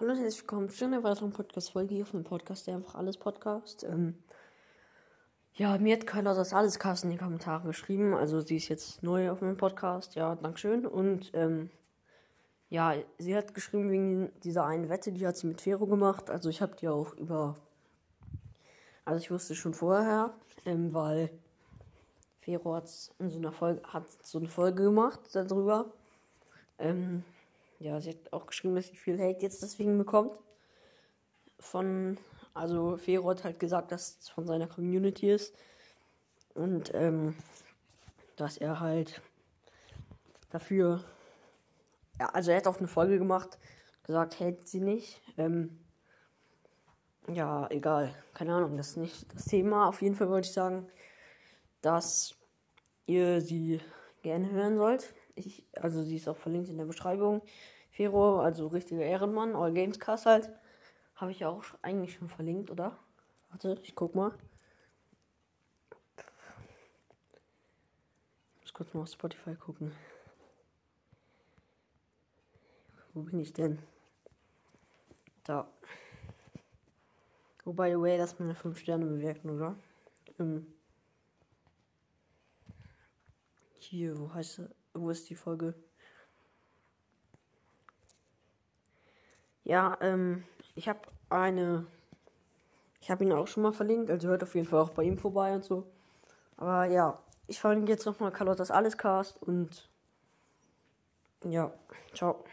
Hallo und herzlich willkommen zu einer weiteren Podcast-Folge hier von dem Podcast, der einfach alles Podcast. Ähm, ja, mir hat Carla das alles Cast in die Kommentare geschrieben. Also sie ist jetzt neu auf meinem Podcast. Ja, Dankeschön. Und ähm, ja, sie hat geschrieben wegen dieser einen Wette, die hat sie mit Fero gemacht. Also ich habe die auch über. Also ich wusste schon vorher, ähm, weil Fero hat so einer Folge hat so eine Folge gemacht darüber. Ähm, ja, sie hat auch geschrieben, dass sie viel Hate jetzt deswegen bekommt. Von, also Fero hat halt gesagt, dass es von seiner Community ist. Und ähm, dass er halt dafür, ja, also er hat auch eine Folge gemacht, gesagt, hält sie nicht. Ähm, ja, egal, keine Ahnung, das ist nicht das Thema. Auf jeden Fall wollte ich sagen, dass ihr sie gerne hören sollt. Ich, also sie ist auch verlinkt in der Beschreibung. Fero, also richtiger Ehrenmann, All Games Cast halt. Habe ich ja auch eigentlich schon verlinkt, oder? Warte, ich guck mal. Ich muss kurz mal auf Spotify gucken. Wo bin ich denn? Da. Oh, by the way, lass mal 5 Sterne bewerten, oder? Ähm hier, wo heißt Wo ist die Folge? Ja, ähm, ich habe eine. Ich habe ihn auch schon mal verlinkt, also hört auf jeden Fall auch bei ihm vorbei und so. Aber ja, ich verlinke jetzt nochmal Carlottas Allescast und ja, ciao.